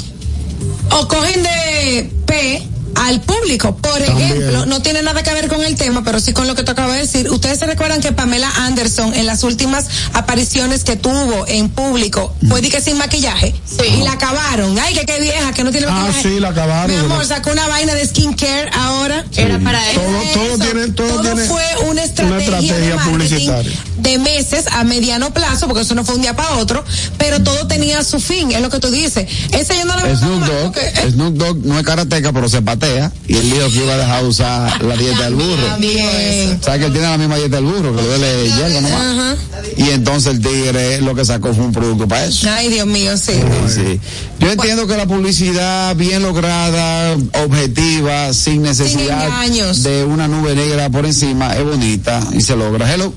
O cogen de P al público. Por ejemplo, no tiene nada que ver con el tema, pero sí con lo que te acabo de decir. Ustedes se recuerdan que Pamela Anderson en las últimas apariciones que tuvo en público fue de que sin maquillaje y la acabaron. Ay, que qué vieja, que no tiene Ah, maquillaje. sí, la acabaron. Mi amor, sacó una vaina de skincare ahora. Era para eso. Todo, todo tiene, todo, Todo tiene fue una estrategia, estrategia de marketing publicitaria. de meses a mediano plazo, porque eso no fue un día para otro, pero todo tenía su fin, es lo que tú dices. Ese yo no lo Snoop Dogg, porque, Snoop Dogg no es karateca, pero se patea. Y él dijo que iba a dejar usar la dieta del burro. También. ¿Sabes que él tiene la misma dieta del burro? Que le duele hierba nomás. Ajá. Y entonces el tigre lo que sacó fue un producto para eso. Ay, Dios mío, sí. Sí. Yo entiendo que la publicidad bien lograda, objetiva, sin necesidad de una nube negra por encima, es bonita y se logra. Hello.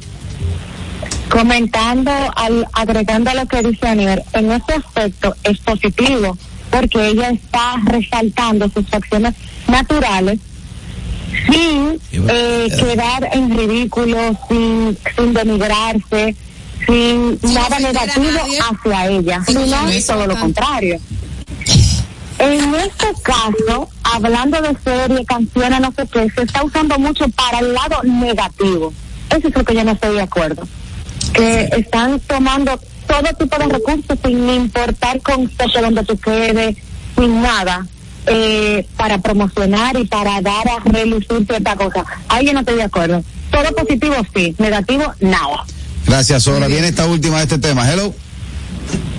comentando, al, agregando a lo que dice Anier, en este aspecto es positivo, porque ella está resaltando sus acciones naturales sin eh, quedar en ridículo, sin, sin denigrarse, sin nada negativo nadie. hacia ella, Sin sino todo lo contrario. En este caso, hablando de serie, canciones, no sé qué, se está usando mucho para el lado negativo. Eso es lo que yo no estoy de acuerdo. Que están tomando todo tipo de recursos sin importar concepto donde tú quedes, sin nada, eh, para promocionar y para dar a relucir cierta cosa. Ahí yo no estoy de acuerdo. Todo positivo sí, negativo nada. Gracias, Ahora Viene esta última de este tema. Hello.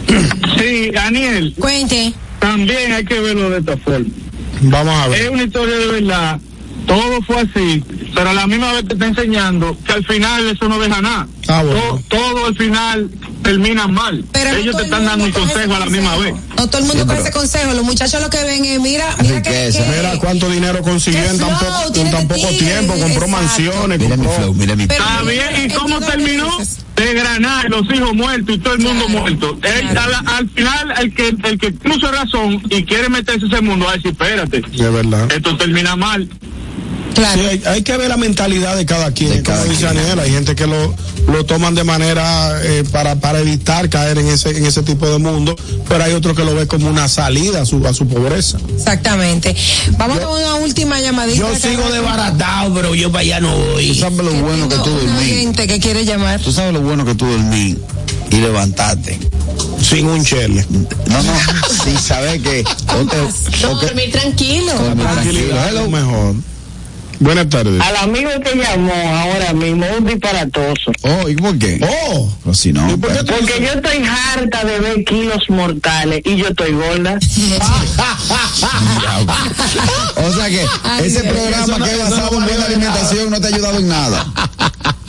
[clears throat] Sí, Daniel, Cuente. también hay que verlo de esta forma. Vamos a Es ver. una historia de verdad. Todo fue así, pero a la misma vez te está enseñando que al final eso no deja nada. Ah, bueno. todo, todo al final termina mal. Pero Ellos te el están dando un consejo a la misma vez. No todo el mundo Sí, ese consejo. Los muchachos lo que ven es, mira, mira que, Mira cuánto dinero consiguió en tan, poco, en tan poco tiempo. Compró exacto. mansiones. Mira mi flow, mira mi Está bien, ¿y cómo terminó? De granar, los hijos muertos y todo el mundo Claro, muerto. Él, claro. al, al final, el que el que puso razón y quiere meterse en ese mundo a decir, espérate, De verdad. esto termina mal. Claro. Sí, hay, hay que ver la mentalidad de cada quien. De como cada dice quien. Aniel, hay gente que lo, lo toman de manera eh, para, para evitar caer en ese, en ese tipo de mundo, pero hay otros que lo ven como una salida a su, a su pobreza. Exactamente. Vamos con una última llamadita. Yo sigo desbaratado, pero yo para allá no Tú voy. sabes lo bueno que tú dormí. gente que quiere llamar. Tú sabes lo bueno que tú dormí y levantarte. Sin un chele. No, no, [laughs] sin saber que. [laughs] o que- o que- Dormir tranquilo. dormir tranquilo. Tranquilidad es lo mejor. Buenas tardes. Al amigo que llamó ahora mismo, un disparatoso. Oh, ¿y por qué? Oh, Pero si no. ¿y por qué tú Porque yo estoy harta de ver kilos mortales y yo estoy gorda. [laughs] O sea que Ay, ese Dios. programa no- que es no basado en buena alimentación no te ha ayudado en nada. [laughs]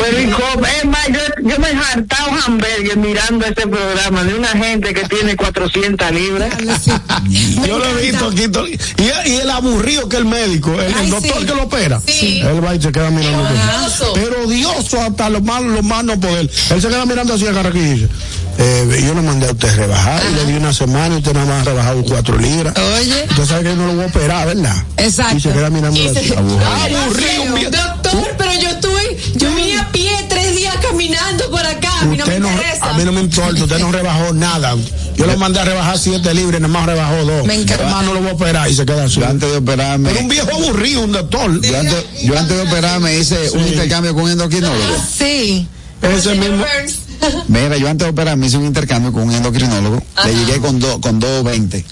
Pero cómo- es más, yo, yo me he hartado hamburgues mirando ese programa de una gente que tiene 400 libras. [laughs] Yo lo he visto aquí. Y, y el aburrido que el médico, el, doctor sí. que lo opera. Sí. Él va y se queda mirando. Odioso. Pero odioso hasta lo más, lo más no poder. Él se queda mirando así a y dice, eh, yo le mandé a usted rebajar y le di una semana y usted nada más ha rebajado cuatro libras. Oye. Usted sabe que yo no lo voy a operar, ¿verdad? Exacto. Y se queda mirando así. Aburrido. un viejo. Doctor, pero yo mí no me importa, usted no rebajó nada. Yo lo mandé a rebajar siete libras nada más rebajó dos. Me encanta. Además no lo voy a operar y se queda así. Yo antes de operarme. Pero un viejo aburrido, un doctor. Yo antes, yo antes de operarme hice un intercambio con un endocrinólogo. Sí. Ese mismo. Mira, yo antes de operarme hice un intercambio con un endocrinólogo. Le llegué con dos, con 2.20.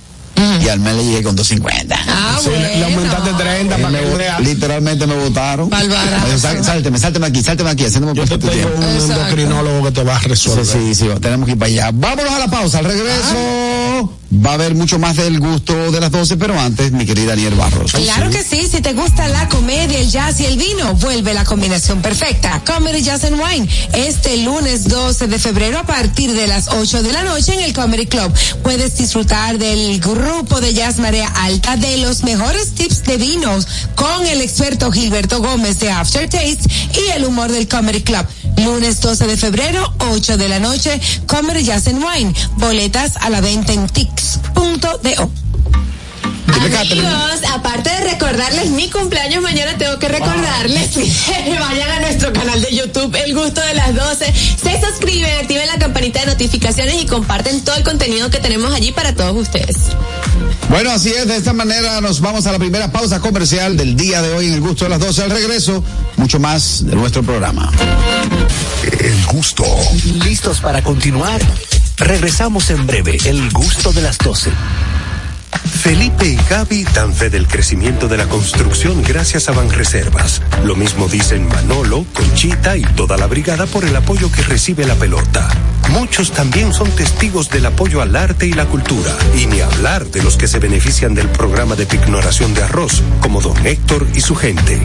Y al mes le llegué con 2.50. Ah, Sí, le- le aumentaste 30 Él para me que a- literalmente me votaron. Me dijo, "Sál- Sálteme, sálteme aquí, sálteme aquí, haciéndome Yo te tengo tiempo. un endocrinólogo que te va a Sí, resolver. sí, sí, tenemos que ir para allá. Vámonos a la pausa. Al regreso va a haber mucho más del gusto de las 12, pero antes, mi querida Daniel Barros. Claro que sí, si te gusta la comedia, el jazz y el vino, vuelve la combinación perfecta. Comedy Jazz and Wine, este lunes 12 de febrero a partir de las 8 de la noche en el Comedy Club. Puedes disfrutar del grupo de jazz Marea Alta, de los mejores tips de vinos, con el experto Gilberto Gómez de Aftertaste y el humor del Comedy Club. Lunes 12 de febrero, 8 de la noche, Comedy Jazz and Wine. Boletas a la venta en tix.do. Catherine. Amigos, aparte de recordarles mi cumpleaños mañana, tengo que recordarles [laughs] que vayan a nuestro canal de YouTube, El Gusto de las 12. Se suscriben, activen la campanita de notificaciones y comparten todo el contenido que tenemos allí para todos ustedes. Bueno, así es, de esta manera nos vamos a la primera pausa comercial del día de hoy en el gusto de las 12 al regreso, mucho más de nuestro programa. El gusto. ¿Listos para continuar? Regresamos en breve, el gusto de las 12. Felipe y Gaby dan fe del crecimiento de la construcción gracias a Banreservas. Lo mismo dicen Manolo, Conchita y toda la brigada por el apoyo que recibe la pelota. Muchos también son testigos del apoyo al arte y la cultura. Y ni hablar de los que se benefician del programa de pignoración de arroz, como don Héctor y su gente.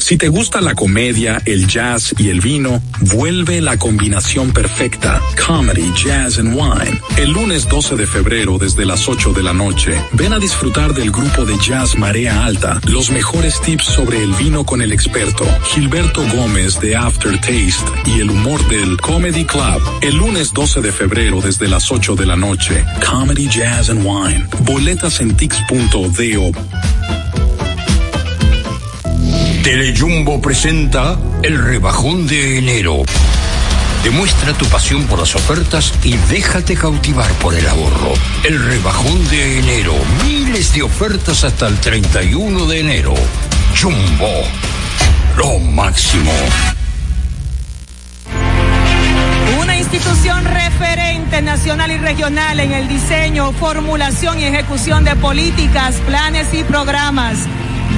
Si te gusta la comedia, el jazz y el vino, vuelve la combinación perfecta. Comedy, Jazz and Wine. El lunes 12 de febrero desde las 8 de la noche, ven a disfrutar del grupo de jazz Marea Alta. Los mejores tips sobre el vino con el experto, Gilberto Gómez de Aftertaste y el humor del Comedy Club. El lunes 12 de febrero desde las 8 de la noche, Comedy, Jazz and Wine. Boletas en tix.do. Telejumbo presenta el rebajón de enero. Demuestra tu pasión por las ofertas y déjate cautivar por el ahorro. El rebajón de enero. Miles de ofertas hasta el 31 de enero. Jumbo. Lo máximo. Una institución referente nacional y regional en el diseño, formulación y ejecución de políticas, planes y programas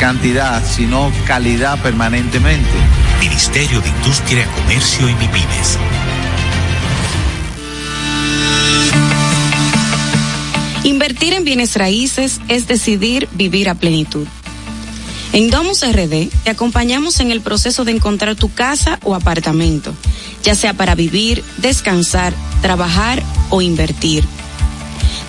cantidad, sino calidad permanentemente. Ministerio de Industria, Comercio y MIPIMES. Invertir en bienes raíces es decidir vivir a plenitud. En Domus RD te acompañamos en el proceso de encontrar tu casa o apartamento, ya sea para vivir, descansar, trabajar o invertir.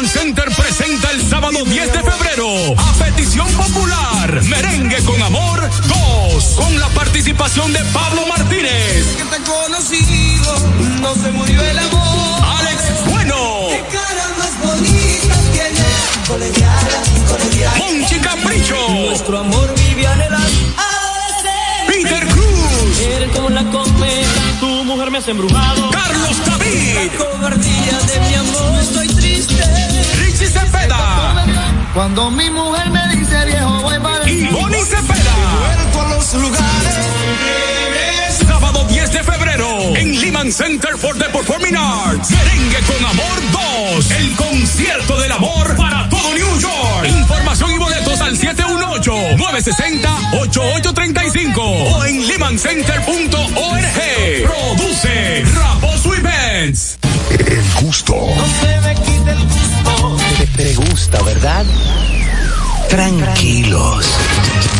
Lehman Center presenta el sábado 10 de febrero a petición popular Merengue con amor 2 con la participación de Pablo Martínez. Que te conocido, no se murió el amor. Alex Bueno. Qué cara más bonita tienes, colegiala, colegiala. Monchi Capricho. Nuestro amor vive anhelando. Peter Cruz. Eres como la cometa, me has embrujado. Carlos David. La cobardía de mi amor, estoy triste. Richie Cepeda. Cuando mi mujer me dice viejo, voy para Y Bonnie Cepeda. Vuelto a los lugares. Sábado 10 de febrero en Lehman Center for the Performing Arts. Merengue con Amor 2. El concierto del amor para todo New York. Información y boletos al 718-960-8835 o en lehmancenter.org. Produce Raposo Events. El gusto. No se me quite el gusto. Te, te gusta, ¿verdad? Tranquilos.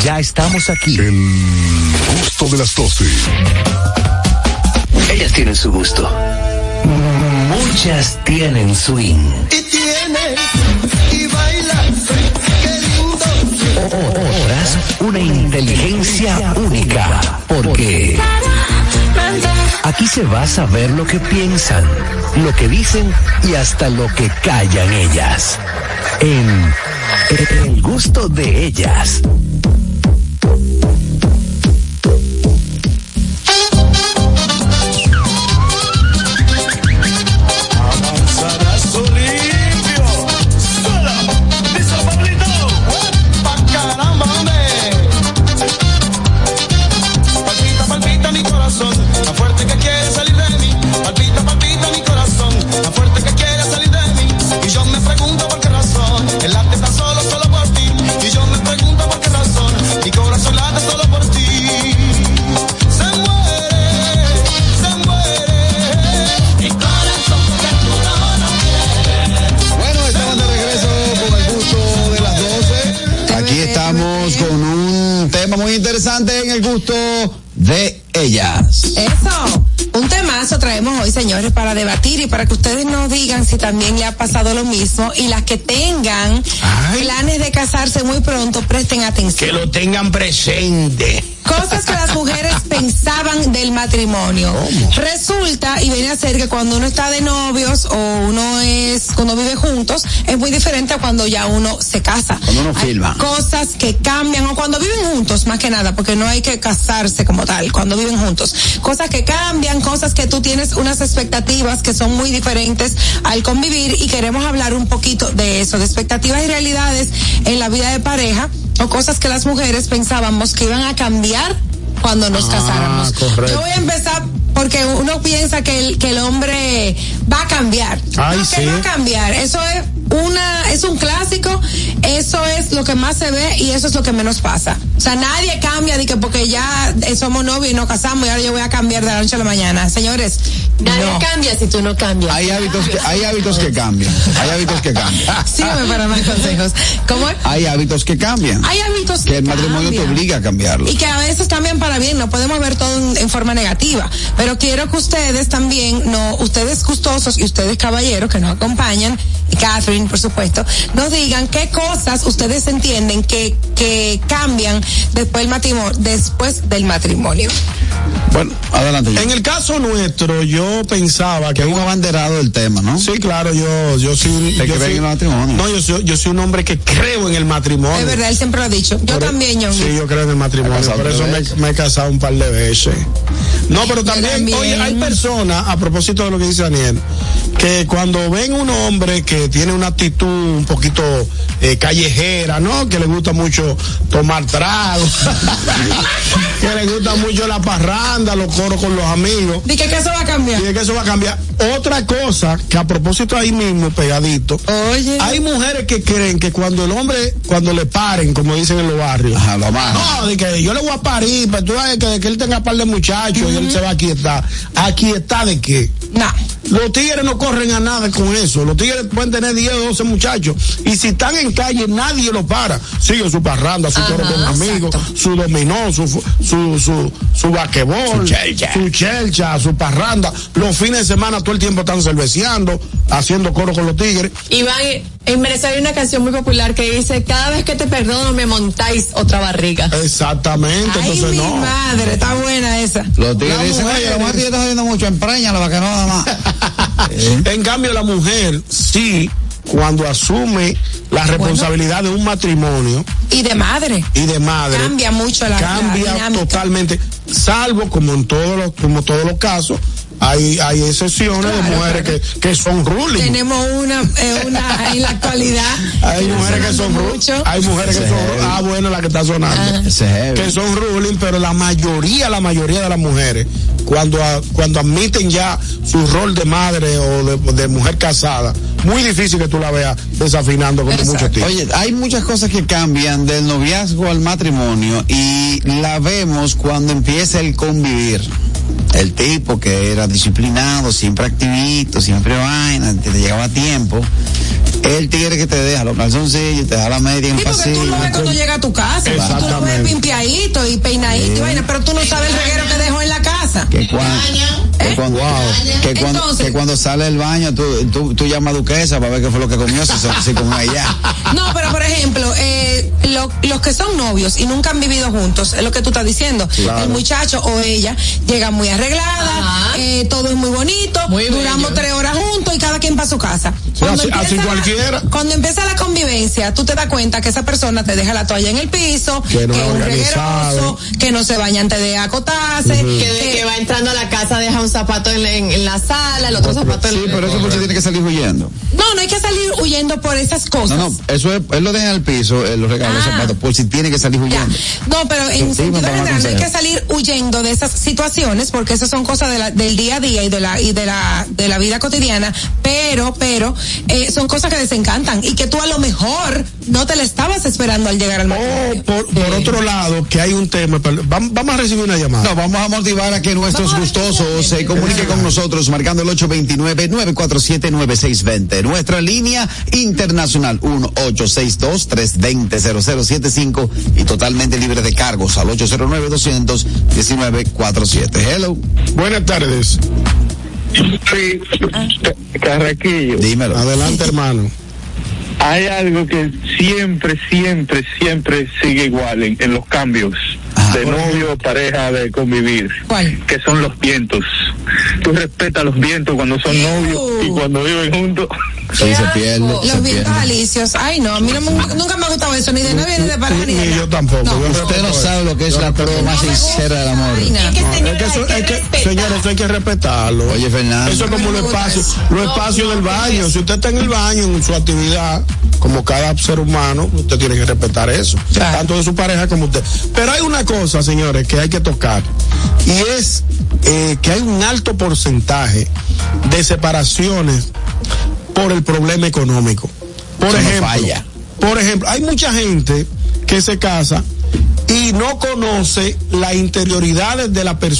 Ya estamos aquí. El gusto de las 12. Ellas tienen su gusto. Muchas tienen swing. Y tienes, y bailas, qué lindo. Otras, una inteligencia única. Porque aquí se va a saber lo que piensan, lo que dicen y hasta lo que callan ellas. En El gusto de ellas. Gusto de ellas. Eso, un temazo traemos hoy, señores, para debatir y para que ustedes nos digan si también le ha pasado lo mismo y las que tengan planes de casarse muy pronto, presten atención. Que lo tengan presente. Cosas del matrimonio. Resulta y viene a ser que cuando uno está de novios o uno es, cuando vive juntos, es muy diferente a cuando ya uno se casa. Cuando uno filma. Cosas que cambian o cuando viven juntos, más que nada, porque no hay que casarse como tal, cuando viven juntos. Cosas que cambian, cosas que tú tienes unas expectativas que son muy diferentes al convivir y queremos hablar un poquito de eso, de expectativas y realidades en la vida de pareja o cosas que las mujeres pensábamos que iban a cambiar cuando nos casáramos. correcto. Yo voy a empezar porque uno piensa que el, que el hombre va a cambiar. Ay, no, que sí. no va a cambiar. Eso es una, es un clásico, eso es lo que más se ve y eso es lo que menos pasa. O sea, nadie cambia de que porque ya eh, somos novios y nos casamos y ahora yo voy a cambiar de la noche a la mañana. Señores, Nadie no. cambia si tú no cambias. Hay hábitos que, hay hábitos que cambian. Hay hábitos que cambian. Sígueme para más consejos. ¿Cómo es? Hay hábitos que cambian. Hay hábitos Que el matrimonio te obliga a cambiarlos. Y que a veces cambian para bien, no podemos ver todo en, en forma negativa. Pero quiero que ustedes también, no, ustedes gustosos y ustedes caballeros que nos acompañan, y Catherine, por supuesto, nos digan qué cosas ustedes entienden que, que cambian después del matrimonio, después del matrimonio. Bueno, adelante. En el caso nuestro, yo pensaba que Es un abanderado del tema, ¿no? Sí, claro, yo, yo soy, ¿De yo soy- el matrimonio? No, yo soy, yo soy un hombre que creo en el matrimonio. Es verdad, él siempre lo ha dicho. Yo Por- también, Ñongui. Sí, yo creo en el matrimonio. ¿Te has Por eso me, me he casado un par de veces. No, pero también, también. oye, hay personas, a propósito de lo que dice Daniel, que cuando ven un hombre que tiene una actitud un poquito eh, callejera, ¿no? Que le gusta mucho tomar trago, [laughs] que le gusta mucho la parranda, los coros con los amigos. Dije que eso va a cambiar. Y de que eso va a cambiar. Otra cosa, que a propósito ahí mismo, pegadito, Oye. hay mujeres que creen que cuando el hombre, cuando le paren, como dicen en los barrios, Ajá, lo amarran. no, de que yo le voy a parir, pero tú sabes que, de que él tenga par de muchachos y él se va a quietar. ¿A quietar de qué? No. Los tigres no corren a nada con eso. Los tigres pueden tener 10 o 12 muchachos. Y si están en calle, nadie los para. Sigue su parranda, su coro con amigos, su dominó, su, su, su, su basquetbol, Su chelcha. su parranda. Los fines de semana todo el tiempo están cerveceando, haciendo coro con los tigres. Iván, en Venezuela hay una canción muy popular que dice, cada vez que te perdono me montáis otra barriga. Exactamente. Ay, Entonces, mi no. madre, está buena esa. Los tigres La dicen, mujer oye, la mujer está jodiendo mucho, empreñala para que no haga más. [laughs] En cambio, la mujer, sí, cuando asume la responsabilidad de un matrimonio Y de madre. y de madre, Cambia mucho la- la cambia totalmente, salvo como en todos los, como todos los casos, hay, hay excepciones de mujeres claro. que, que son ruling. Tenemos una, eh, una en la actualidad. Hay que mujeres que son ruling. mucho. Hay mujeres que son heavy. Ah, bueno, la que está sonando. Que son ruling, pero la mayoría, la mayoría de las mujeres, cuando, a- cuando admiten ya su rol de madre o de, de mujer casada, muy difícil que tú la veas desafinando con mucho tiempo. Oye, hay muchas cosas que cambian del noviazgo al matrimonio y la vemos cuando empieza el convivir. El tipo que era disciplinado, siempre activito, siempre vaina, te llegaba a tiempo. El tigre que te deja los calzoncillos, te da la media en Sí, porque tú lo ves cuando llega a tu casa. Tú lo ves pimpiadito y peinadito y vaina, pero tú no sabes el reguero que dejó en la casa. Que ¿Eh? Que cuando, que cuando, Entonces- que cuando sale del baño, tú, tú, tú llamas a Duquesa para ver qué fue lo que comió, si, si comió allá. [laughs] No, pero por ejemplo, eh, lo- los que son novios y nunca han vivido juntos, es lo que tú estás diciendo. Claro. El muchacho o ella llega muy arreglada, eh, todo es muy bonito, duramos tres horas juntos y cada quien para su casa. así- así la- cualquiera. cuando empieza la convivencia, tú te das cuenta que esa persona te deja la toalla en el piso, Que no es es un regueroso, que no se baña antes de acotarse, Que de que va entrando a la casa deja un zapato en la, en- en la sala, el otro zapato en Sí, pero eso porque tiene que salir huyendo. No, no hay que salir huyendo por esas cosas. No, no, eso es, él lo deja en el piso, él lo regala los Ah. zapatos, por si tiene que salir huyendo. No, pero en Sí, sentido general no hay que salir huyendo de esas situaciones porque esas son cosas de la- del día a día y de la y de la de la vida cotidiana, pero pero eh, son cosas que desencantan y que tú a lo mejor no te la estabas esperando al llegar al matrimonio. Por, por otro lado, que hay un tema, vamos, vamos a recibir una llamada. No, vamos a motivar a que nuestros gustosos se comuniquen con nosotros marcando el 829-947-9620. Nuestra línea internacional 1862-320-0075 y totalmente libre de cargos al 809-219-47. Hello. Buenas tardes. Sí, Carraquillo. Dímelo. Adelante, hermano. Hay algo que siempre, siempre, siempre sigue igual en, en los cambios de novio, pareja, de convivir. Que son los vientos. Tú respetas los vientos cuando son novios y cuando viven juntos. Sí, se pierde. Los vientos alicios. Ay, no, a mí no me- nunca me ha gustado eso, ni de novia ni de pareja ni de nada. yo tampoco. No. Usted no sabe lo que es la prueba más sincera del amor. Ay, no. Es que eso, es que, señores, eso hay que respetarlo. Oye, Fernando. Eso es como los espacios, los espacios del baño. Si usted está en el baño, en su actividad, como cada ser humano, usted tiene que respetar eso. Tanto de su pareja como usted. Pero hay una cosa, señores, que hay que tocar. Y es eh, que hay un alto porcentaje de separaciones por el problema económico. Por Eso no ejemplo, falla. por ejemplo, hay mucha gente que se casa y no conoce las interioridades de la persona